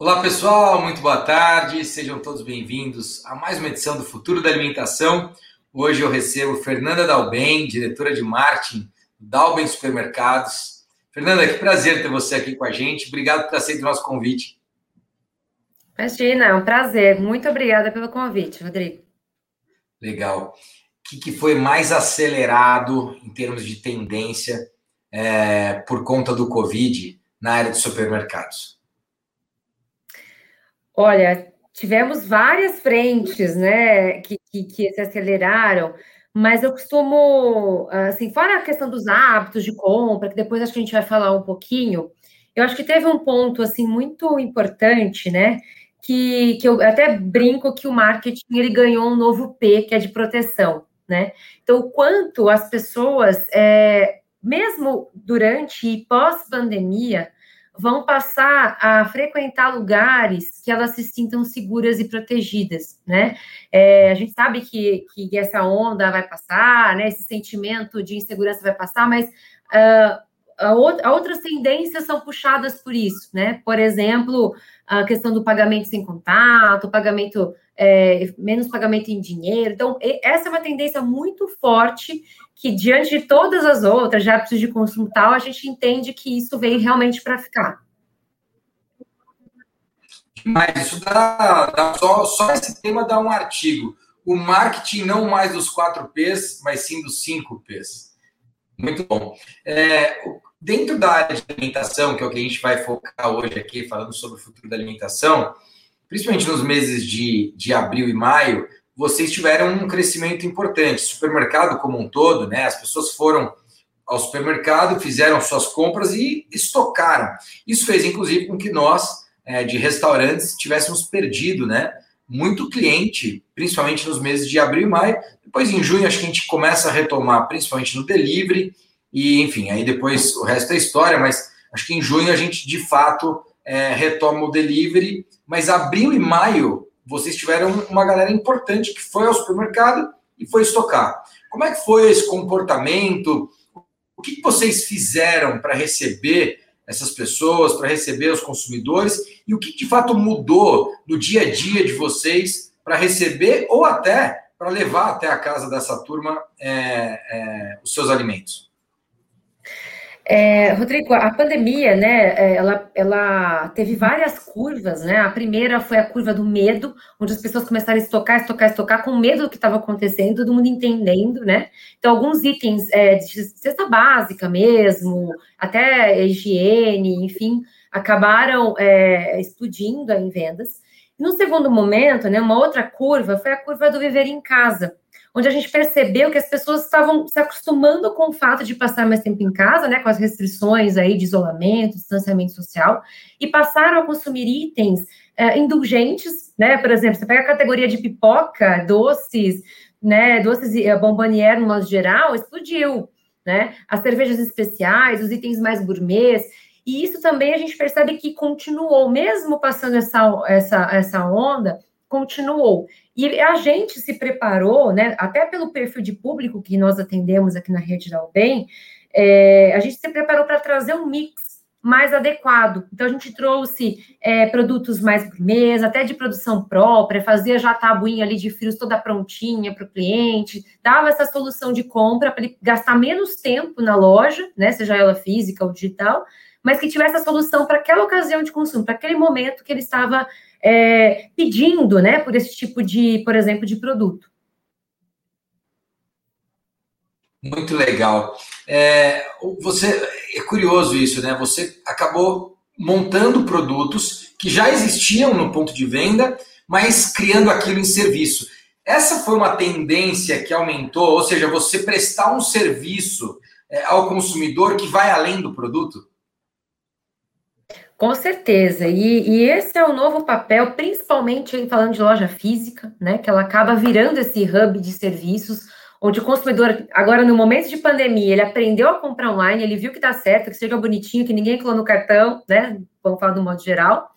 Olá pessoal, muito boa tarde, sejam todos bem-vindos a mais uma edição do Futuro da Alimentação. Hoje eu recebo Fernanda Dalben, diretora de marketing Dalben Supermercados. Fernanda, que prazer ter você aqui com a gente. Obrigado por aceitar o nosso convite. Imagina, é um prazer. Muito obrigada pelo convite, Rodrigo. Legal. O que, que foi mais acelerado em termos de tendência é, por conta do Covid na área de supermercados? Olha, tivemos várias frentes, né, que, que, que, se aceleraram, mas eu costumo, assim, fora a questão dos hábitos de compra, que depois acho que a gente vai falar um pouquinho, eu acho que teve um ponto, assim, muito importante, né, que, que eu até brinco que o marketing, ele ganhou um novo P, que é de proteção, né, então, o quanto as pessoas, é, mesmo durante e pós-pandemia, vão passar a frequentar lugares que elas se sintam seguras e protegidas, né? É, a gente sabe que, que essa onda vai passar, né? Esse sentimento de insegurança vai passar, mas uh, a, outra, outras tendências são puxadas por isso, né? Por exemplo, a questão do pagamento sem contato, pagamento é, menos pagamento em dinheiro. Então, essa é uma tendência muito forte que, diante de todas as outras, de hábitos de consumo tal, a gente entende que isso veio realmente para ficar. Mas isso dá, dá só, só esse tema dá um artigo. O marketing não mais dos 4 P's, mas sim dos 5 P's. Muito bom. É, dentro da área de alimentação, que é o que a gente vai focar hoje aqui, falando sobre o futuro da alimentação, principalmente nos meses de, de abril e maio, vocês tiveram um crescimento importante. Supermercado como um todo, né? As pessoas foram ao supermercado, fizeram suas compras e estocaram. Isso fez, inclusive, com que nós, é, de restaurantes, tivéssemos perdido, né? Muito cliente, principalmente nos meses de abril e maio. Depois, em junho, acho que a gente começa a retomar, principalmente no delivery. E, enfim, aí depois o resto é história, mas acho que em junho a gente, de fato, é, retoma o delivery, mas abril e maio vocês tiveram uma galera importante que foi ao supermercado e foi estocar. Como é que foi esse comportamento? O que vocês fizeram para receber essas pessoas, para receber os consumidores? E o que de fato mudou no dia a dia de vocês para receber ou até para levar até a casa dessa turma é, é, os seus alimentos? É, Rodrigo, a pandemia, né, é, ela, ela teve várias curvas, né? A primeira foi a curva do medo, onde as pessoas começaram a estocar, estocar, estocar, com medo do que estava acontecendo, todo mundo entendendo, né? Então, alguns itens é, de cesta básica mesmo, até higiene, enfim, acabaram é, explodindo em vendas. No segundo momento, né, uma outra curva foi a curva do viver em casa, onde a gente percebeu que as pessoas estavam se acostumando com o fato de passar mais tempo em casa, né, com as restrições aí de isolamento, distanciamento social, e passaram a consumir itens é, indulgentes, né, por exemplo, você pega a categoria de pipoca, doces, né, doces e bombonier no modo geral, explodiu, né, as cervejas especiais, os itens mais gourmets, e isso também a gente percebe que continuou, mesmo passando essa, essa, essa onda, continuou. E a gente se preparou, né, até pelo perfil de público que nós atendemos aqui na rede da UBEM, é, a gente se preparou para trazer um mix mais adequado. Então, a gente trouxe é, produtos mais gourmets, até de produção própria, fazia já a tabuinha ali de frios toda prontinha para o cliente, dava essa solução de compra para ele gastar menos tempo na loja, né, seja ela física ou digital, mas que tivesse a solução para aquela ocasião de consumo, para aquele momento que ele estava é, pedindo, né, por esse tipo de, por exemplo, de produto. Muito legal. É, você é curioso isso, né? Você acabou montando produtos que já existiam no ponto de venda, mas criando aquilo em serviço. Essa foi uma tendência que aumentou, ou seja, você prestar um serviço é, ao consumidor que vai além do produto? Com certeza, e, e, esse é o novo papel, principalmente falando de loja física, né? Que ela acaba virando esse hub de serviços, onde o consumidor, agora no momento de pandemia, ele aprendeu a comprar online, ele viu que dá certo, que seja bonitinho, que ninguém clona no cartão, né? Vamos falar do modo geral.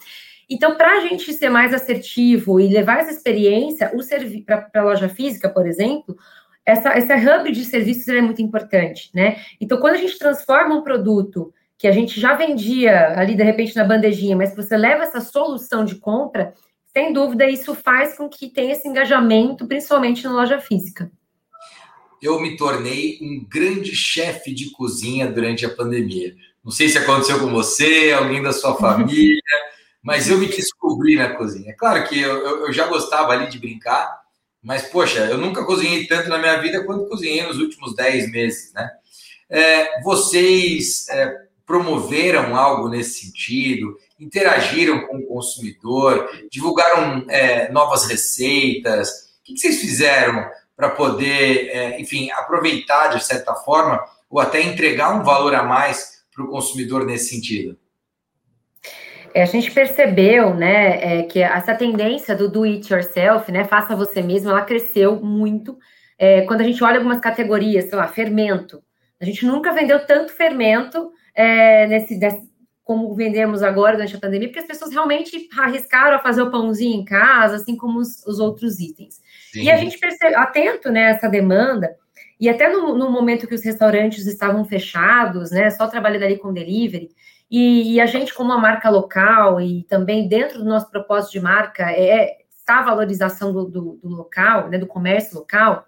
Então, para a gente ser mais assertivo e levar essa experiência para a loja física, por exemplo, essa, essa hub de serviços é muito importante, né? Então, quando a gente transforma um produto que a gente já vendia ali de repente na bandejinha, mas que você leva essa solução de compra, sem dúvida isso faz com que tenha esse engajamento, principalmente na loja física. Eu me tornei um grande chefe de cozinha durante a pandemia. Não sei se aconteceu com você, alguém da sua família, mas eu me descobri na cozinha. É claro que eu, eu, já gostava ali de brincar, mas, poxa, eu nunca cozinhei tanto na minha vida quanto cozinhei nos últimos 10 meses, né? É, vocês é, promoveram algo nesse sentido, interagiram com o consumidor, divulgaram é, novas receitas. O que vocês fizeram para poder, é, enfim, aproveitar de certa forma ou até entregar um valor a mais para o consumidor nesse sentido? É, a gente percebeu, né, é, que essa tendência do do it yourself, né, faça você mesmo, ela cresceu muito. É, quando a gente olha algumas categorias, sei lá, fermento, a gente nunca vendeu tanto fermento é, nesse, desse, como vendemos agora durante a pandemia, porque as pessoas realmente arriscaram a fazer o pãozinho em casa, assim como os, os outros itens. Sim. E a gente percebe, atento né, a essa demanda, e até no, no, momento que os restaurantes estavam fechados, né, só trabalhando ali com delivery, e, e, a gente, como uma marca local, e também dentro do nosso propósito de marca, é está a valorização do, do, do local, né, do comércio local,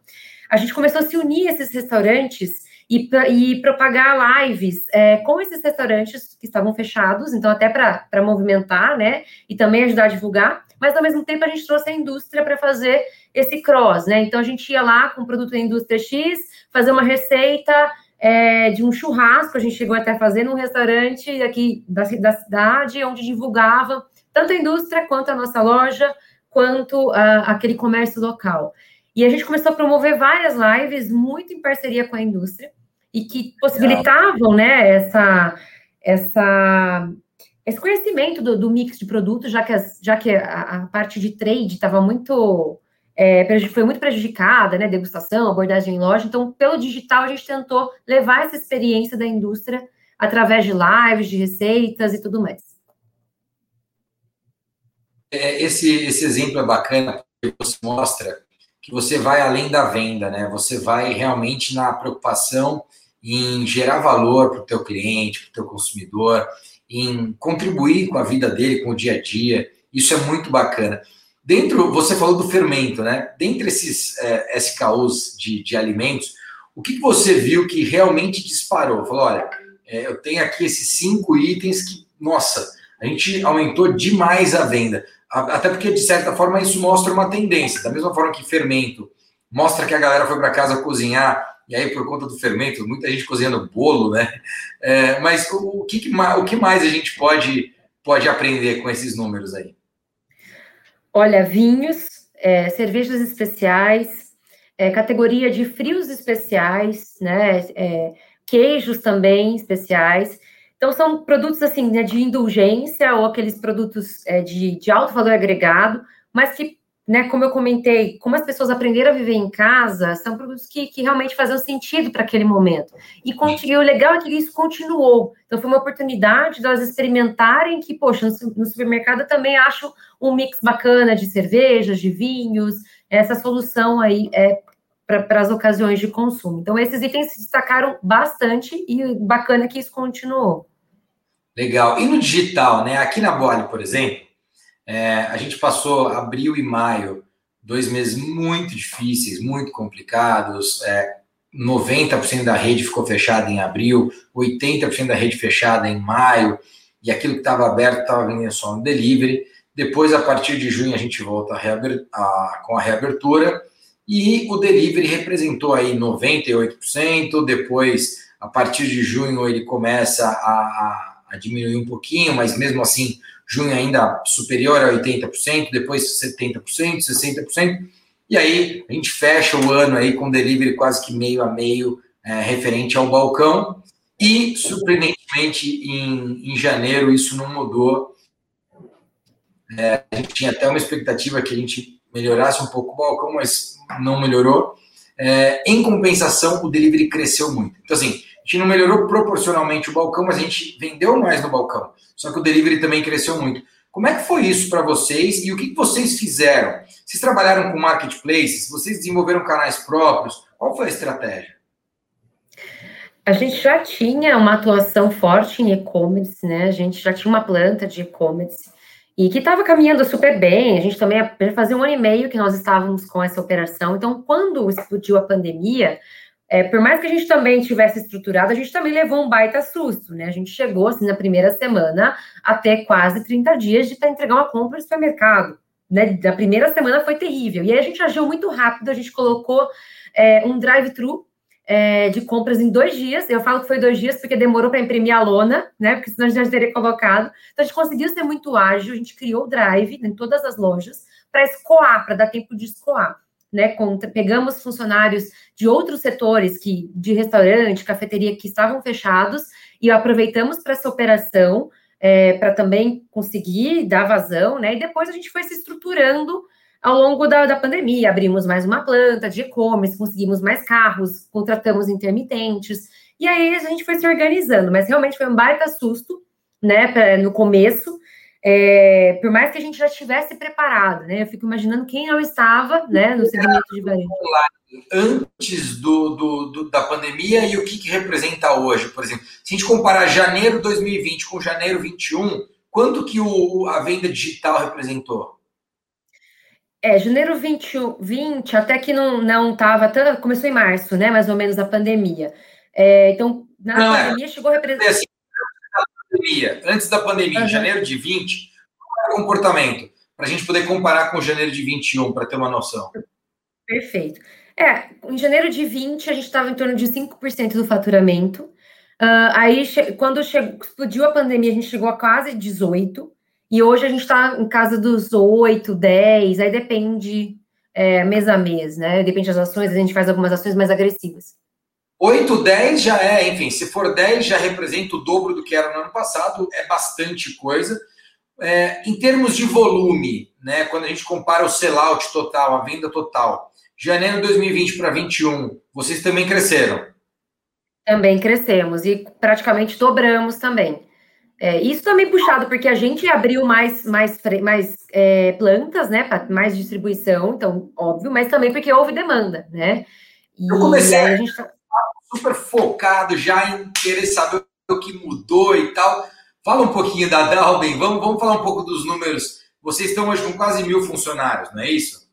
a gente começou a se unir a esses restaurantes e, e propagar lives é, com esses restaurantes que estavam fechados, então até para movimentar, né, e também ajudar a divulgar, mas ao mesmo tempo a gente trouxe a indústria para fazer esse cross, né, então a gente ia lá com o produto da indústria X, fazer uma receita é, de um churrasco, a gente chegou até a fazer num restaurante aqui da, da cidade, onde divulgava tanto a indústria quanto a nossa loja, quanto a, aquele comércio local. E a gente começou a promover várias lives, muito em parceria com a indústria, e que possibilitavam, né, essa, essa, esse conhecimento do, do mix de produtos, já que, as, já que a, a parte de trade estava muito, é, foi muito prejudicada, né, degustação, abordagem em loja, então, pelo digital, a gente tentou levar essa experiência da indústria através de lives, de receitas e tudo mais. É, esse, esse exemplo é bacana, porque você mostra que você vai além da venda, né? Você vai realmente na preocupação em gerar valor para o teu cliente, para o teu consumidor, em contribuir com a vida dele, com o dia a dia. Isso é muito bacana. Dentro, você falou do fermento, né? Dentre esses é, SKUs de, de alimentos, o que, que você viu que realmente disparou? Falou, olha, é, eu tenho aqui esses cinco itens que, nossa, a gente aumentou demais a venda. Até porque, de certa forma, isso mostra uma tendência. Da mesma forma que fermento mostra que a galera foi para casa cozinhar, e aí, por conta do fermento, muita gente cozinhando bolo, né? É, mas o, o, que, o que mais a gente pode, pode aprender com esses números aí? Olha, vinhos, é, cervejas especiais, é, categoria de frios especiais, né? É, queijos também especiais. Então, são produtos assim, né, de indulgência ou aqueles produtos é, de, de alto valor agregado, mas que, né, como eu comentei, como as pessoas aprenderam a viver em casa, são produtos que, que realmente faziam sentido para aquele momento. E, e, o legal é que isso continuou. Então, foi uma oportunidade de elas experimentarem que, poxa, no, no supermercado eu também acho um mix bacana de cervejas, de vinhos, essa solução aí é para as ocasiões de consumo. Então, esses itens se destacaram bastante e bacana que isso continuou. Legal. E no digital, né? Aqui na Bole, por exemplo, é, a gente passou abril e maio, dois meses muito difíceis, muito complicados. É, 90% da rede ficou fechada em abril, 80% da rede fechada em maio, e aquilo que estava aberto estava vendendo só no delivery. Depois, a partir de junho, a gente volta a a, com a reabertura e o delivery representou aí 98%, depois, a partir de junho, ele começa a, a, diminuir um pouquinho, mas mesmo assim, junho ainda superior a 80%, depois 70%, 60%, e aí a gente fecha o ano aí com delivery quase que meio a meio é, referente ao balcão, e surpreendentemente em, em janeiro isso não mudou. É, a gente tinha até uma expectativa que a gente melhorasse um pouco o balcão, mas não melhorou. É, em compensação, o delivery cresceu muito. Então, assim, a gente não melhorou proporcionalmente o balcão, mas a gente vendeu mais no balcão. Só que o delivery também cresceu muito. Como é que foi isso para vocês e o que, vocês fizeram? Vocês trabalharam com marketplaces? Vocês desenvolveram canais próprios? Qual foi a estratégia? A gente já tinha uma atuação forte em e-commerce, né? A gente já tinha uma planta de e-commerce e que estava caminhando super bem. A gente também fazia um ano e meio que nós estávamos com essa operação. Então, quando explodiu a pandemia, é, por mais que a gente também tivesse estruturado, a gente também levou um baita susto, né? A gente chegou, assim, na primeira semana, até quase 30 dias de entregar uma compra no supermercado. Né? Da primeira semana foi terrível. E aí a gente agiu muito rápido, a gente colocou é, um drive-thru é, de compras em dois dias. Eu falo que foi dois dias porque demorou para imprimir a lona, né? Porque senão a gente já teria colocado. Então a gente conseguiu ser muito ágil, a gente criou o drive em todas as lojas para escoar, para dar tempo de escoar. Né, pegamos funcionários de outros setores que de restaurante, cafeteria que estavam fechados e aproveitamos para essa operação é, para também conseguir dar vazão, né? E depois a gente foi se estruturando ao longo da, da pandemia, abrimos mais uma planta de e-commerce, conseguimos mais carros, contratamos intermitentes, e aí a gente foi se organizando, mas realmente foi um baita susto, né, pra, no começo, é, por mais que a gente já estivesse preparado, né, eu fico imaginando quem não estava, né, no segmento de varejo. Antes do, do, do, da pandemia e o que, que representa hoje, por exemplo, se a gente comparar janeiro 2020 com janeiro 21, quanto que o, a venda digital representou? É, janeiro 20, 20 até que não não estava, começou em março, né? Mais ou menos a pandemia. É, então, na não, é. pandemia é. chegou a representar. Assim, antes da pandemia, antes da pandemia uhum. em janeiro de 20, qual era o comportamento? Para a gente poder comparar com janeiro de 21, para ter uma noção. Perfeito. É, em janeiro de 20, a gente estava em torno de 5% do faturamento. Uh, aí, quando chegou, explodiu a pandemia, a gente chegou a quase 18%. E hoje a gente está em casa dos 8, 10, aí depende é, mês a mês, né? Depende das ações, a gente faz algumas ações mais agressivas. 8, 10 já é, enfim, se for 10 já representa o dobro do que era no ano passado, é bastante coisa. É, em termos de volume, né, quando a gente compara o sellout total, a venda total, janeiro de 2020 para 2021, vocês também cresceram? Também crescemos e praticamente dobramos também. É, isso também puxado, porque a gente abriu mais, mais, mais é, plantas, né? Mais distribuição, então, óbvio, mas também porque houve demanda, né? E Eu comecei a gente tá... super focado, já em querer saber o que mudou e tal. Fala um pouquinho da Dalben, vamos, vamos falar um pouco dos números. Vocês estão hoje com quase mil funcionários, não é isso?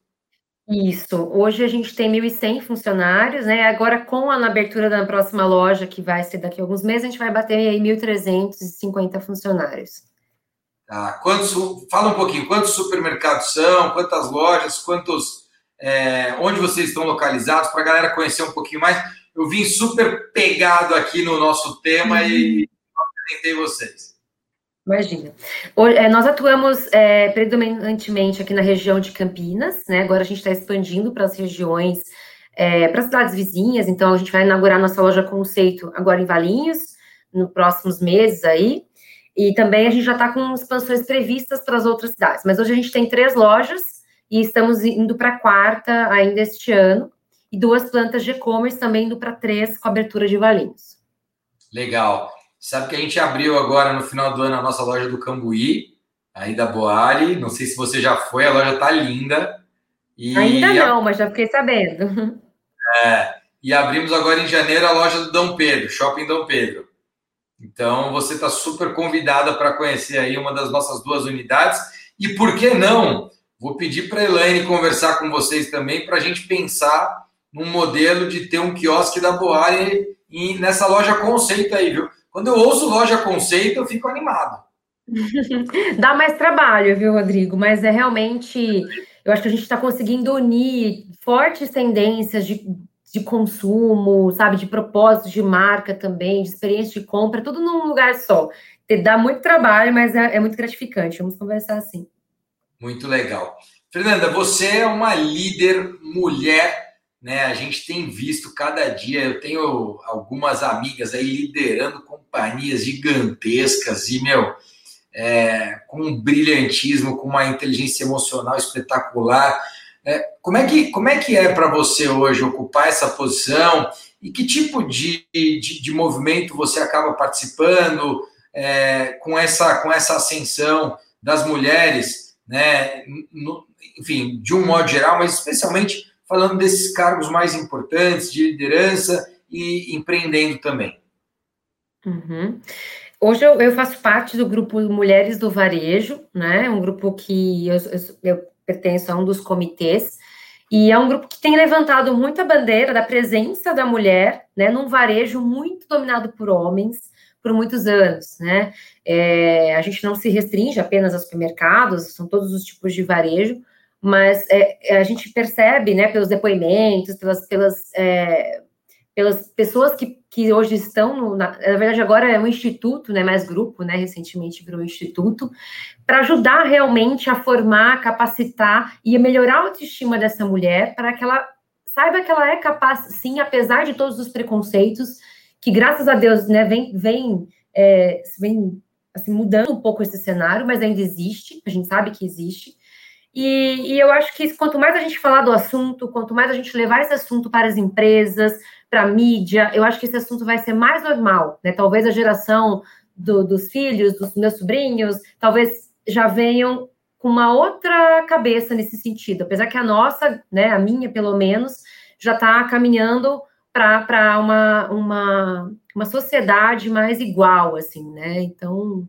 Isso. Hoje a gente tem 1.100 funcionários, né? Agora, com a abertura da próxima loja, que vai ser daqui a alguns meses, a gente vai bater aí 1.350 funcionários. Tá. Quantos, fala um pouquinho, quantos supermercados são, quantas lojas, quantos. É, onde vocês estão localizados, para a galera conhecer um pouquinho mais. Eu vim super pegado aqui no nosso tema uhum. e apresentei vocês. Imagina. É, nós atuamos é, predominantemente aqui na região de Campinas, né? Agora a gente está expandindo para as regiões, é, para as cidades vizinhas, então a gente vai inaugurar nossa loja conceito agora em Valinhos, nos próximos meses aí. E também a gente já está com expansões previstas para as outras cidades. Mas hoje a gente tem três lojas e estamos indo para a quarta ainda este ano. E duas plantas de e-commerce também indo para três com abertura de Valinhos. Legal. Sabe que a gente abriu agora no final do ano a nossa loja do Cambuí, aí da Boari. Não sei se você já foi, a loja tá linda. E Ainda não, mas já fiquei sabendo. É, e abrimos agora em janeiro a loja do Dom Pedro, Shopping Dom Pedro. Então você está super convidada para conhecer aí uma das nossas duas unidades. E por que não? Vou pedir para a Elaine conversar com vocês também para a gente pensar num modelo de ter um quiosque da Boari nessa loja conceito aí, viu? Quando eu ouço loja conceito, eu fico animado. Dá mais trabalho, viu, Rodrigo? Mas é realmente. Eu acho que a gente está conseguindo unir fortes tendências de, de consumo, sabe, de propósito de marca também, de experiência de compra, tudo num lugar só. Dá muito trabalho, mas é, é muito gratificante. Vamos conversar assim. Muito legal. Fernanda, você é uma líder mulher né? A gente tem visto cada dia, eu tenho algumas amigas aí liderando companhias gigantescas e, meu, é, com um brilhantismo, com uma inteligência emocional espetacular. É, como, é que, como é que é para você hoje ocupar essa posição e que tipo de, de, de movimento você acaba participando é, com, essa, com essa ascensão das mulheres, né? No, enfim, de um modo geral, mas especialmente falando desses cargos mais importantes de liderança e empreendendo também. Uhum. Hoje eu, eu, faço parte do grupo Mulheres do Varejo, né? Um grupo que eu, eu, eu pertenço a um dos comitês, e é um grupo que tem levantado muita bandeira da presença da mulher, né, num varejo muito dominado por homens por muitos anos, né? É, a gente não se restringe apenas aos supermercados, são todos os tipos de varejo, mas é, a gente percebe, né, pelos depoimentos, pelas, pelas, é, pelas pessoas que, que hoje estão, no, na, na, verdade agora é um instituto, né, mais grupo, né, recentemente virou um instituto, para ajudar realmente a formar, capacitar e melhorar a autoestima dessa mulher, para que ela saiba que ela é capaz, sim, apesar de todos os preconceitos, que graças a Deus, né, vem, vem, é, vem assim, mudando um pouco esse cenário, mas ainda existe, a gente sabe que existe, e, e, eu acho que quanto mais a gente falar do assunto, quanto mais a gente levar esse assunto para as empresas, para a mídia, eu acho que esse assunto vai ser mais normal, né? Talvez a geração do, dos filhos, dos meus sobrinhos, talvez já venham com uma outra cabeça nesse sentido, apesar que a nossa, né, a minha pelo menos, já está caminhando para uma, uma, uma sociedade mais igual, assim, né? Então,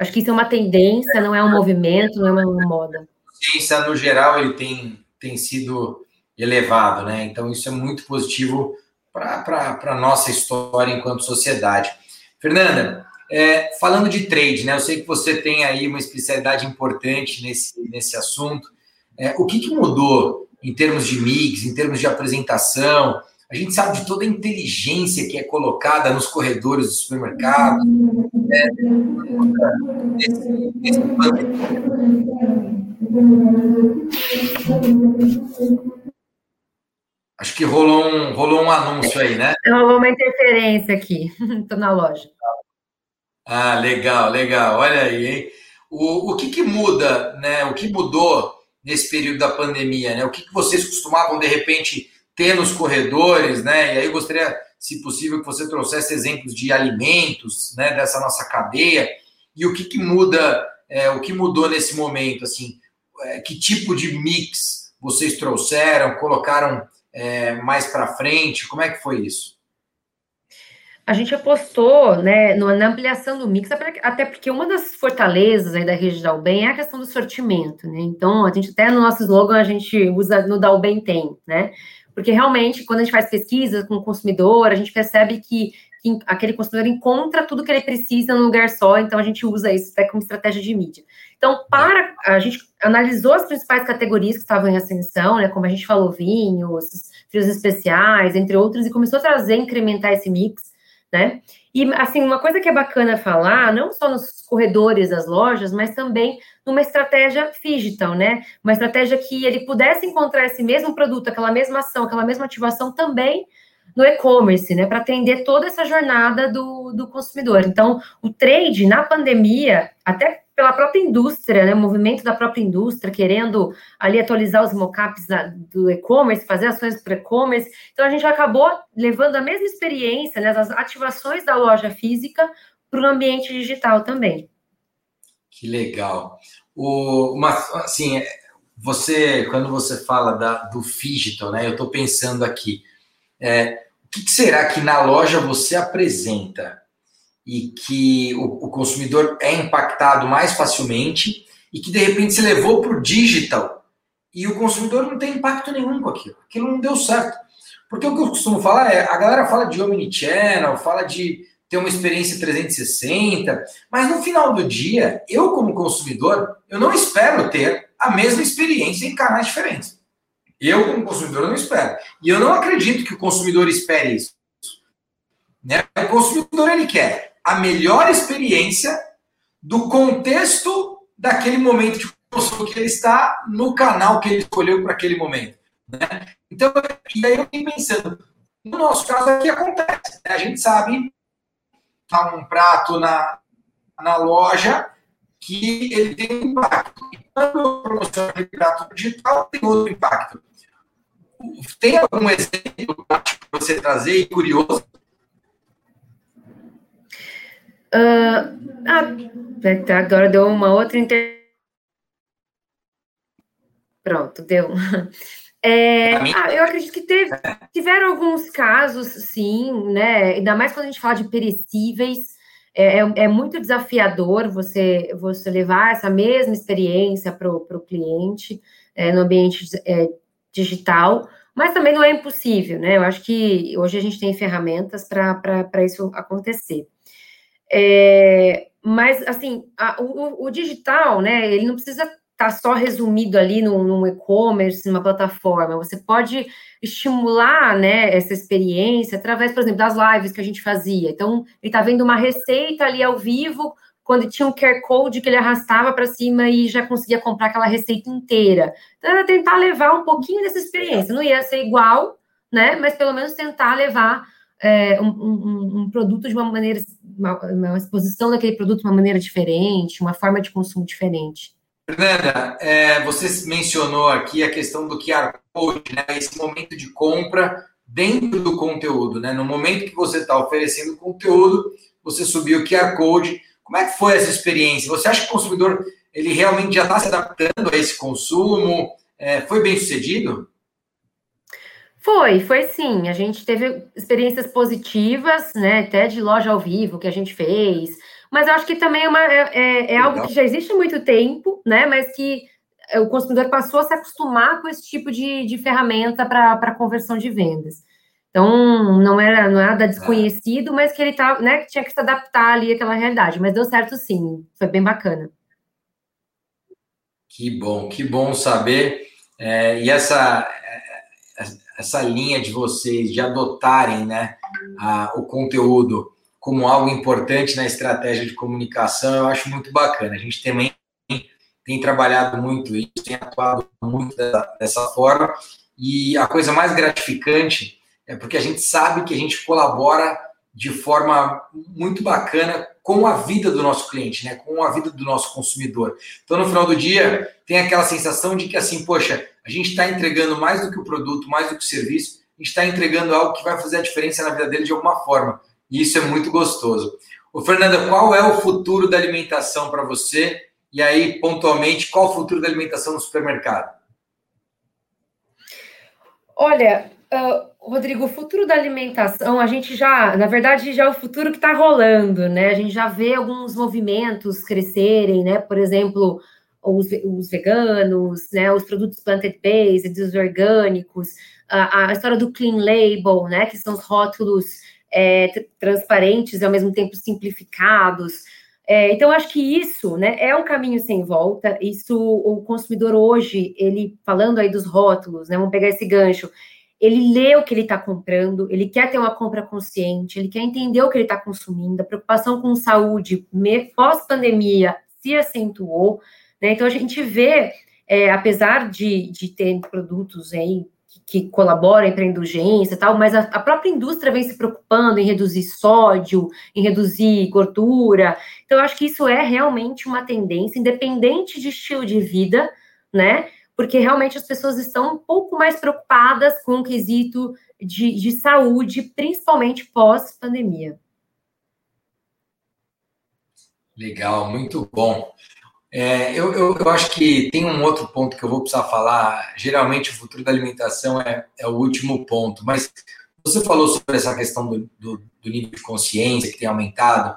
acho que isso é uma tendência, não é um movimento, não é uma moda ciência, no geral, ele tem, tem sido elevado, né? Então, isso é muito positivo para a nossa história enquanto sociedade. Fernanda, é, falando de trade, né? Eu sei que você tem aí uma especialidade importante nesse, nesse assunto. É, o que, que mudou em termos de mix, em termos de apresentação? A gente sabe de toda a inteligência que é colocada nos corredores do supermercado. Né? Nesse, nesse Acho que rolou um, rolou um anúncio aí, né? Rolou uma interferência aqui. Estou na loja. Ah, legal, legal. Olha aí, hein? O, o que, que muda, né? O que mudou nesse período da pandemia, né? O que, que vocês costumavam, de repente, ter nos corredores, né? E aí eu gostaria, se possível, que você trouxesse exemplos de alimentos, né? Dessa nossa cadeia. E o que, que muda, é, o que mudou nesse momento, assim? É, que tipo de mix vocês trouxeram, colocaram é, mais para frente? Como é que foi isso? A gente apostou né, na ampliação do mix, até porque uma das fortalezas aí da rede da Ubem é a questão do sortimento, né? Então, a gente até no nosso slogan a gente usa no da Ubem tem, né? Porque realmente, quando a gente faz pesquisa com o consumidor, a gente percebe que que aquele consumidor encontra tudo que ele precisa num lugar só, então a gente usa isso até como estratégia de mídia. Então, para a gente analisou as principais categorias que estavam em ascensão, né, como a gente falou, vinhos, frios especiais, entre outros, e começou a trazer, incrementar esse mix, né? E assim, uma coisa que é bacana falar, não só nos corredores das lojas, mas também numa estratégia digital, né? Uma estratégia que ele pudesse encontrar esse mesmo produto, aquela mesma ação, aquela mesma ativação também no e-commerce, né, para atender toda essa jornada do, do consumidor. Então, o trade na pandemia, até pela própria indústria, né, o movimento da própria indústria, querendo ali atualizar os mockups do e-commerce, fazer ações para e-commerce. Então, a gente acabou levando a mesma experiência, né, das ativações da loja física para o ambiente digital também. Que legal. O, uma, assim, você, quando você fala da, do digital, né, eu estou pensando aqui, é, o que será que na loja você apresenta e que o, o consumidor é impactado mais facilmente e que de repente se levou para o digital e o consumidor não tem impacto nenhum com aquilo, aquilo não deu certo. Porque o que eu costumo falar é, a galera fala de omnichannel, fala de ter uma experiência 360, mas no final do dia, eu como consumidor, eu não espero ter a mesma experiência em canais diferentes. Eu, como consumidor, não espero. E eu não acredito que o consumidor espere isso. Né? O consumidor ele quer a melhor experiência do contexto daquele momento de consumo que ele está no canal que ele escolheu para aquele momento. Né? Então, e aí eu fiquei pensando, no nosso caso aqui acontece. Né? A gente sabe tá um prato na, na loja que ele tem impacto. E quando eu promociono aquele prato digital, tem outro impacto. Tem algum exemplo que você trazer e curioso? Uh, ah, agora deu uma outra inter... Pronto, deu. É, ah, eu acredito que teve, tiveram alguns casos, sim, né? Ainda mais quando a gente fala de perecíveis, é, é, é muito desafiador você, você levar essa mesma experiência para o cliente é, no ambiente é, digital, mas também não é impossível, né? Eu acho que hoje a gente tem ferramentas para isso acontecer. É, mas, assim, a, o, o, digital, né, ele não precisa estar tá só resumido ali no, no e-commerce, numa plataforma. Você pode estimular, né, essa experiência através, por exemplo, das lives que a gente fazia. Então, ele está vendo uma receita ali ao vivo, quando tinha um QR Code que ele arrastava para cima e já conseguia comprar aquela receita inteira. Então, era tentar levar um pouquinho dessa experiência. Não ia ser igual, né? Mas pelo menos tentar levar é, um, um, um, produto de uma maneira, uma, uma, exposição daquele produto de uma maneira diferente, uma forma de consumo diferente. Fernanda, é, você mencionou aqui a questão do QR Code, né? Esse momento de compra dentro do conteúdo, né? No momento que você está oferecendo conteúdo, você subiu o QR Code como é que foi essa experiência? Você acha que o consumidor ele realmente já está se adaptando a esse consumo? É, foi bem sucedido? Foi, foi sim. A gente teve experiências positivas, né? Até de loja ao vivo que a gente fez. Mas eu acho que também é, uma, é, é, é algo que já existe há muito tempo, né? Mas que o consumidor passou a se acostumar com esse tipo de, de ferramenta para conversão de vendas. Então, não era nada desconhecido, mas que ele tá, né, tinha que se adaptar ali àquela realidade. Mas deu certo sim, foi bem bacana. Que bom, que bom saber. É, e essa, essa linha de vocês de adotarem né, a, o conteúdo como algo importante na estratégia de comunicação, eu acho muito bacana. A gente também tem trabalhado muito isso, tem atuado muito dessa, dessa forma. E a coisa mais gratificante é porque a gente sabe que a gente colabora de forma muito bacana com a vida do nosso cliente, né? com a vida do nosso consumidor. Então, no final do dia, tem aquela sensação de que, assim, poxa, a gente está entregando mais do que o produto, mais do que o serviço, a gente está entregando algo que vai fazer a diferença na vida dele de alguma forma. E isso é muito gostoso. O Fernanda, qual é o futuro da alimentação para você? E aí, pontualmente, qual o futuro da alimentação no supermercado? Olha, uh, Rodrigo, o futuro da alimentação, a gente já, na verdade, já é o futuro que está rolando, né? A gente já vê alguns movimentos crescerem, né? Por exemplo, os, os veganos, né? Os produtos plant-based, os orgânicos, a, a, história do clean label, né? Que são os rótulos é, transparentes e ao mesmo tempo simplificados. É, então, acho que isso né, é um caminho sem volta. Isso, o consumidor hoje, ele falando aí dos rótulos, né? Vamos pegar esse gancho ele lê o que ele está comprando, ele quer ter uma compra consciente, ele quer entender o que ele está consumindo, a preocupação com saúde pós-pandemia se acentuou, né? Então a gente vê, é, apesar de, de ter produtos aí que, colaborem para a indulgência e tal, mas a, a, própria indústria vem se preocupando em reduzir sódio, em reduzir gordura. Então, eu acho que isso é realmente uma tendência, independente de estilo de vida, né? porque realmente as pessoas estão um pouco mais preocupadas com o quesito de, de saúde, principalmente pós-pandemia. Legal, muito bom. É, eu, eu, eu, acho que tem um outro ponto que eu vou precisar falar. Geralmente, o futuro da alimentação é, é o último ponto, mas você falou sobre essa questão do, do, do nível de consciência que tem aumentado,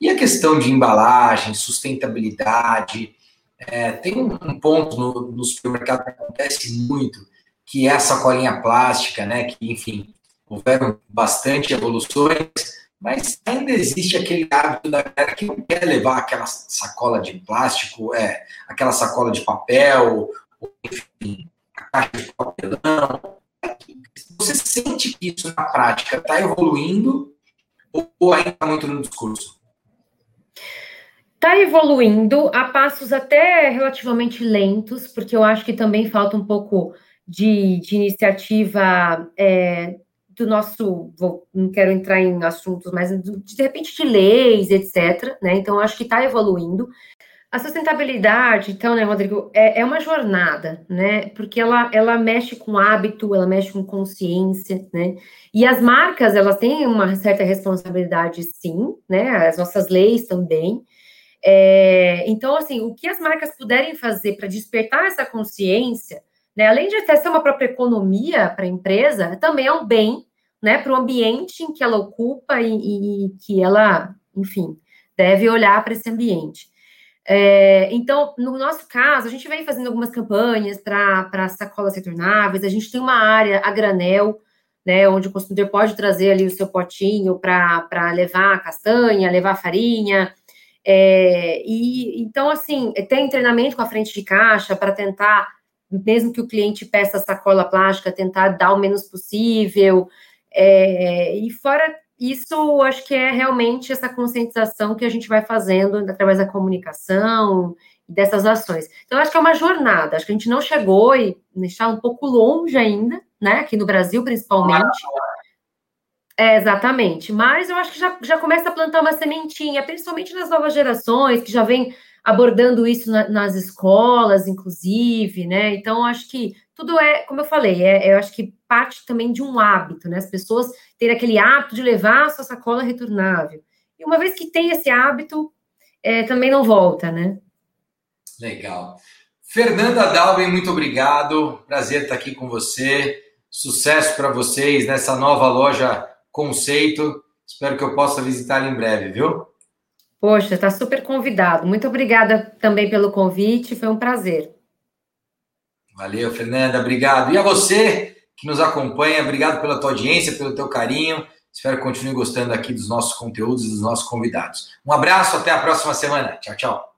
e a questão de embalagem, sustentabilidade, é, tem um ponto no, no supermercado que acontece muito, que é a sacolinha plástica, né? Que, enfim, houveram bastante evoluções, mas ainda existe aquele hábito da galera que não quer levar aquela sacola de plástico, é, aquela sacola de papel, ou, enfim, a caixa de papelão. Você sente que isso na prática está evoluindo ou ainda está muito no discurso? Está evoluindo a passos até relativamente lentos, porque eu acho que também falta um pouco de, de iniciativa é, do nosso. Vou, não quero entrar em assuntos, mas de, repente de leis, etc. Né? Então, acho que está evoluindo. A sustentabilidade, então, né, Rodrigo, é, é, uma jornada, né? Porque ela, ela mexe com hábito, ela mexe com consciência, né? E as marcas, elas têm uma certa responsabilidade, sim, né? As nossas leis também. É, então, assim, o que as marcas puderem fazer para despertar essa consciência, Né? Além de ser uma própria economia para a empresa, também é um bem né, para o ambiente em que ela ocupa e, e que ela, enfim, deve olhar para esse ambiente. É, então, no nosso caso, a gente vem fazendo algumas campanhas para sacolas retornáveis, a gente tem uma área a granel, né, onde o consumidor pode trazer ali o seu potinho para levar castanha, levar farinha, é, e então, assim, tem treinamento com a frente de caixa para tentar, mesmo que o cliente peça sacola plástica, tentar dar o menos possível. É, e fora isso, acho que é realmente essa conscientização que a gente vai fazendo através da comunicação e dessas ações. Então, acho que é uma jornada, acho que a gente não chegou e está um pouco longe ainda, né? Aqui no Brasil, principalmente. É, exatamente. Mas eu acho que já, já começa a plantar uma sementinha, principalmente nas novas gerações, que já vem abordando isso na, nas escolas, inclusive, né? Então, acho que tudo é, como eu falei, é, eu acho que parte também de um hábito, né? As pessoas terem aquele hábito de levar a sua sacola retornável. E uma vez que tem esse hábito, é, também não volta, né? Legal. Fernanda Dalben, muito obrigado. Prazer estar aqui com você. Sucesso para vocês nessa nova loja conceito. Espero que eu possa visitá-la em breve, viu? Poxa, está super convidado. Muito obrigada também pelo convite, foi um prazer. Valeu, Fernanda, obrigado. E a você que nos acompanha, obrigado pela tua audiência, pelo teu carinho. Espero que continue gostando aqui dos nossos conteúdos e dos nossos convidados. Um abraço, até a próxima semana. Tchau, tchau.